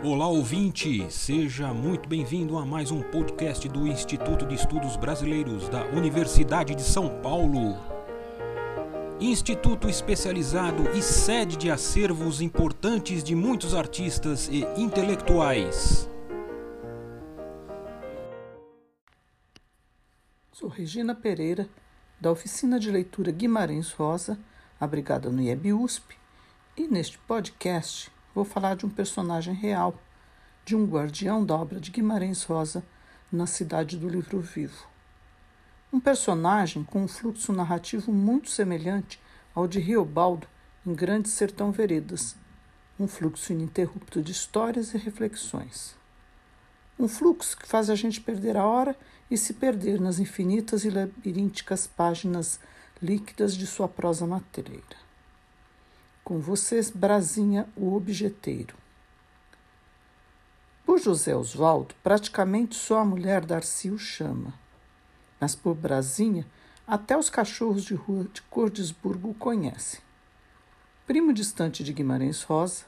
Olá ouvinte, seja muito bem-vindo a mais um podcast do Instituto de Estudos Brasileiros da Universidade de São Paulo. Instituto especializado e sede de acervos importantes de muitos artistas e intelectuais. Sou Regina Pereira, da Oficina de Leitura Guimarães Rosa, abrigada no IEB USP, e neste podcast vou falar de um personagem real, de um guardião da obra de Guimarães Rosa na Cidade do Livro Vivo. Um personagem com um fluxo narrativo muito semelhante ao de Riobaldo em Grande Sertão Veredas, um fluxo ininterrupto de histórias e reflexões. Um fluxo que faz a gente perder a hora e se perder nas infinitas e labirínticas páginas líquidas de sua prosa matreira. Com vocês, Brasinha, o objeteiro. Por José Oswaldo, praticamente só a mulher Darcy o chama. Mas por Brasinha, até os cachorros de rua de Cordesburgo o conhecem. Primo distante de Guimarães Rosa,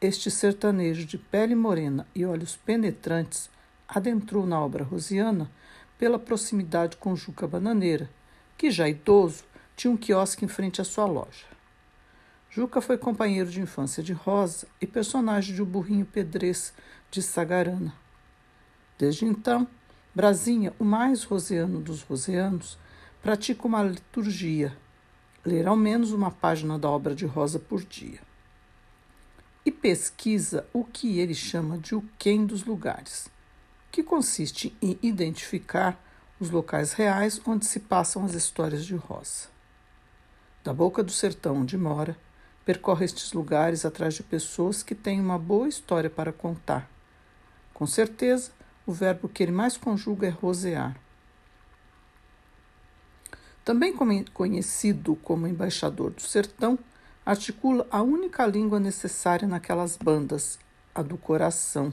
este sertanejo de pele morena e olhos penetrantes adentrou na obra rosiana pela proximidade com Juca Bananeira, que já idoso tinha um quiosque em frente à sua loja. Juca foi companheiro de infância de Rosa e personagem de O Burrinho Pedrez de Sagarana. Desde então, Brasinha, o mais roseano dos roseanos, pratica uma liturgia, ler ao menos uma página da obra de Rosa por dia. E pesquisa o que ele chama de o quem dos lugares, que consiste em identificar os locais reais onde se passam as histórias de Rosa. Da boca do sertão onde mora, Percorre estes lugares atrás de pessoas que têm uma boa história para contar. Com certeza, o verbo que ele mais conjuga é rosear. Também conhecido como embaixador do sertão, articula a única língua necessária naquelas bandas, a do coração.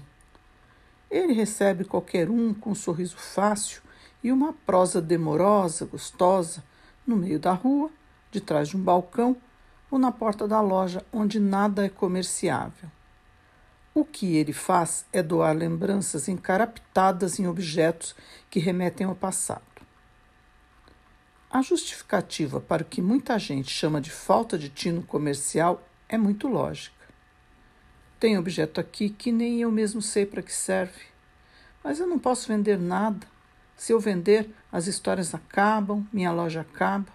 Ele recebe qualquer um com um sorriso fácil e uma prosa demorosa, gostosa, no meio da rua, de trás de um balcão ou na porta da loja, onde nada é comerciável. O que ele faz é doar lembranças encaraptadas em objetos que remetem ao passado. A justificativa para o que muita gente chama de falta de tino comercial é muito lógica. Tem objeto aqui que nem eu mesmo sei para que serve, mas eu não posso vender nada. Se eu vender, as histórias acabam, minha loja acaba,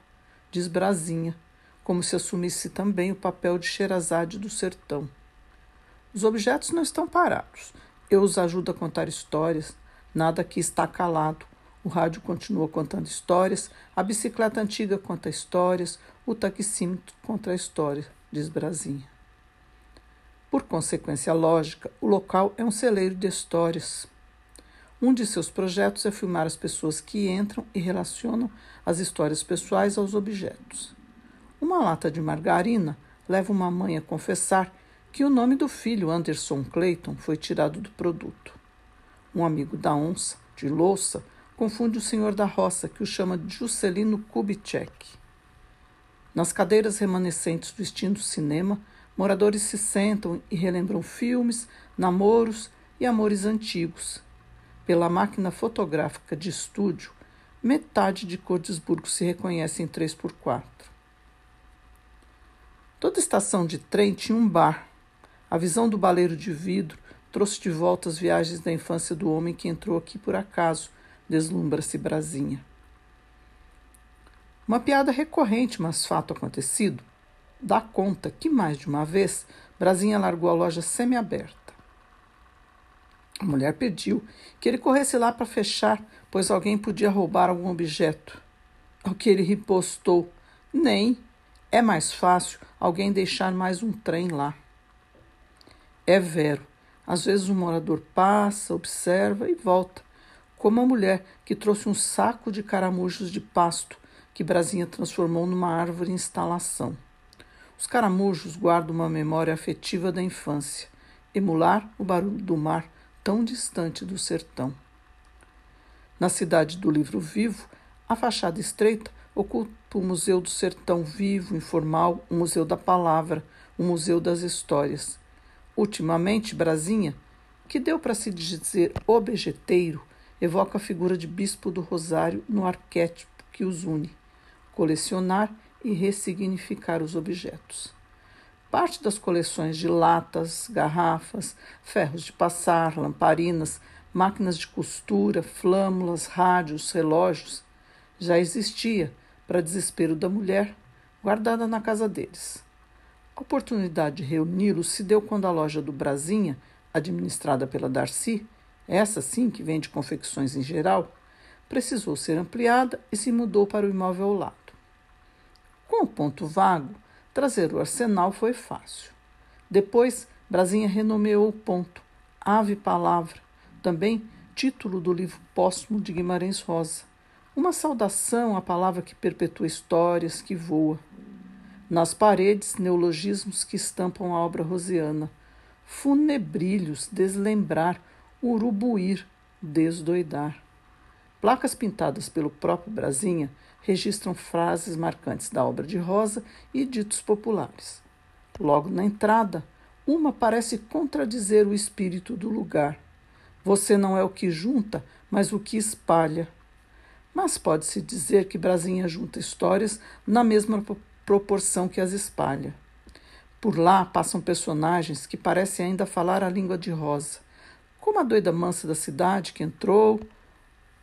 diz Brasinha, como se assumisse também o papel de Sherazade do sertão. Os objetos não estão parados. Eu os ajudo a contar histórias. Nada aqui está calado. O rádio continua contando histórias, a bicicleta antiga conta histórias, o taxímetro conta a história, diz Brasinha. Por consequência lógica, o local é um celeiro de histórias. Um de seus projetos é filmar as pessoas que entram e relacionam as histórias pessoais aos objetos. Uma lata de margarina leva uma mãe a confessar que o nome do filho, Anderson Clayton, foi tirado do produto. Um amigo da onça, de louça, confunde o senhor da roça, que o chama de Juscelino Kubitschek. Nas cadeiras remanescentes do extinto cinema, moradores se sentam e relembram filmes, namoros e amores antigos. Pela máquina fotográfica de estúdio, metade de Cordesburgo se reconhece em 3x4. Toda estação de trem tinha um bar. A visão do baleiro de vidro trouxe de volta as viagens da infância do homem que entrou aqui por acaso, deslumbra-se Brasinha. Uma piada recorrente, mas fato acontecido, dá conta que mais de uma vez Brasinha largou a loja semi-aberta. A mulher pediu que ele corresse lá para fechar, pois alguém podia roubar algum objeto. Ao que ele ripostou: Nem, é mais fácil alguém deixar mais um trem lá. É vero. Às vezes o morador passa, observa e volta, como a mulher que trouxe um saco de caramujos de pasto que Brasinha transformou numa árvore instalação. Os caramujos guardam uma memória afetiva da infância, emular o barulho do mar tão distante do sertão. Na cidade do livro vivo, a fachada estreita oculta o Museu do Sertão Vivo, Informal, o Museu da Palavra, o Museu das Histórias. Ultimamente, Brasinha que deu para se dizer objeteiro, evoca a figura de bispo do Rosário no arquétipo que os une: colecionar e ressignificar os objetos. Parte das coleções de latas, garrafas, ferros de passar, lamparinas, máquinas de costura, flâmulas, rádios, relógios já existia, para desespero da mulher, guardada na casa deles. A oportunidade de reuni-los se deu quando a loja do Brasinha, administrada pela Darcy, essa sim que vende confecções em geral, precisou ser ampliada e se mudou para o imóvel ao lado. Com o ponto vago, trazer o arsenal foi fácil. Depois, Brasinha renomeou o ponto, Ave Palavra, também título do livro póstumo de Guimarães Rosa. Uma saudação à palavra que perpetua histórias, que voa. Nas paredes, neologismos que estampam a obra rosiana. Funebrilhos, deslembrar, urubuir, desdoidar. Placas pintadas pelo próprio Brasinha registram frases marcantes da obra de Rosa e ditos populares. Logo na entrada, uma parece contradizer o espírito do lugar. Você não é o que junta, mas o que espalha. Mas pode-se dizer que Brasinha junta histórias na mesma proporção que as espalha. Por lá passam personagens que parecem ainda falar a língua de Rosa, como a doida mansa da cidade que entrou,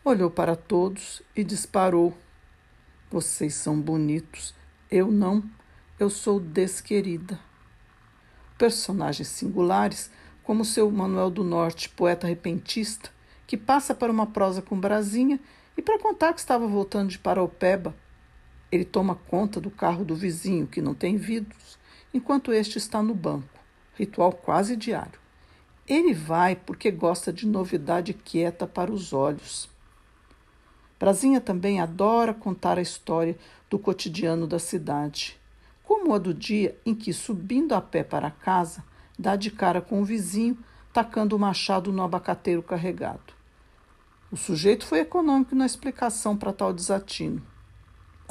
olhou para todos e disparou. Vocês são bonitos, eu não, eu sou desquerida. Personagens singulares, como seu Manuel do Norte, poeta repentista, que passa para uma prosa com Brasinha e para contar que estava voltando de Paraupeba ele toma conta do carro do vizinho, que não tem vidros, enquanto este está no banco. Ritual quase diário. Ele vai porque gosta de novidade quieta para os olhos. Brasinha também adora contar a história do cotidiano da cidade, como a do dia em que, subindo a pé para casa, dá de cara com o vizinho, tacando o machado no abacateiro carregado. O sujeito foi econômico na explicação para tal desatino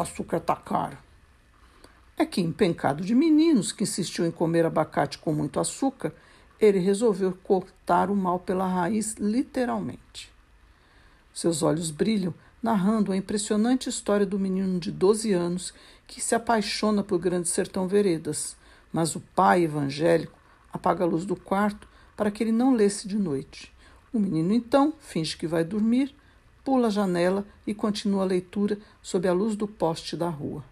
açúcar está caro. É que, empencado de meninos que insistiu em comer abacate com muito açúcar, ele resolveu cortar o mal pela raiz, literalmente. Seus olhos brilham, narrando a impressionante história do menino de 12 anos que se apaixona por Grande Sertão Veredas, mas o pai evangélico apaga a luz do quarto para que ele não lesse de noite. O menino então finge que vai dormir pula a janela e continua a leitura sob a luz do poste da rua.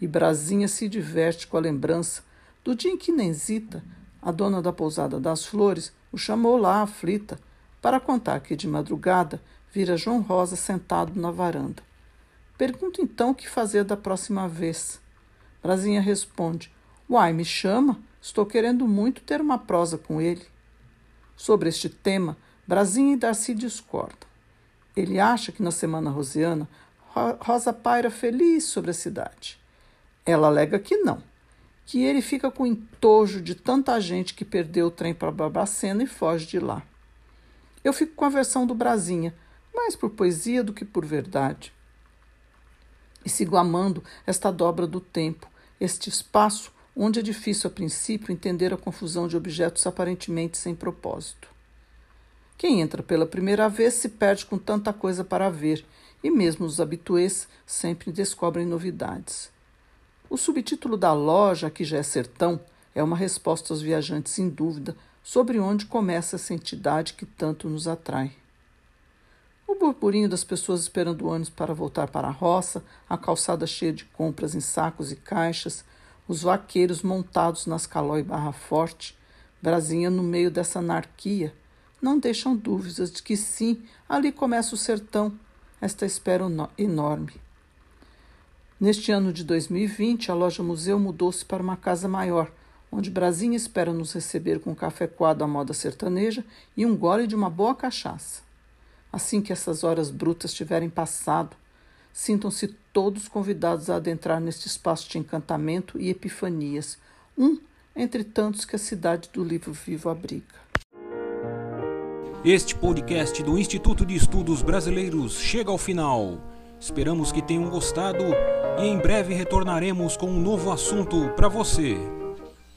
E Brasinha se diverte com a lembrança do dia em que Nenzita, a dona da pousada das flores, o chamou lá aflita para contar que de madrugada vira João Rosa sentado na varanda. Pergunta então o que fazer da próxima vez. Brasinha responde: Uai, me chama, estou querendo muito ter uma prosa com ele. Sobre este tema, Brasinha e Darcy discordam. Ele acha que na semana rosiana Rosa paira feliz sobre a cidade. Ela alega que não, que ele fica com entojo de tanta gente que perdeu o trem para Barbacena e foge de lá. Eu fico com a versão do Brasinha, mais por poesia do que por verdade. E sigo amando esta dobra do tempo, este espaço onde é difícil a princípio entender a confusão de objetos aparentemente sem propósito. Quem entra pela primeira vez se perde com tanta coisa para ver, e mesmo os habituês sempre descobrem novidades. O subtítulo da loja, que já é sertão, é uma resposta aos viajantes em dúvida sobre onde começa essa entidade que tanto nos atrai. O burburinho das pessoas esperando o ônibus para voltar para a roça, a calçada cheia de compras em sacos e caixas, os vaqueiros montados nas calói barra forte, Brasinha no meio dessa anarquia, não deixam dúvidas de que sim, ali começa o sertão, esta espera enorme. Neste ano de 2020, a loja museu mudou-se para uma casa maior, onde Brasinha espera nos receber com café coado à moda sertaneja e um gole de uma boa cachaça. Assim que essas horas brutas tiverem passado, sintam-se todos convidados a adentrar neste espaço de encantamento e epifanias, um entre tantos que a cidade do livro vivo abriga. Este podcast do Instituto de Estudos Brasileiros chega ao final. Esperamos que tenham gostado e em breve retornaremos com um novo assunto para você.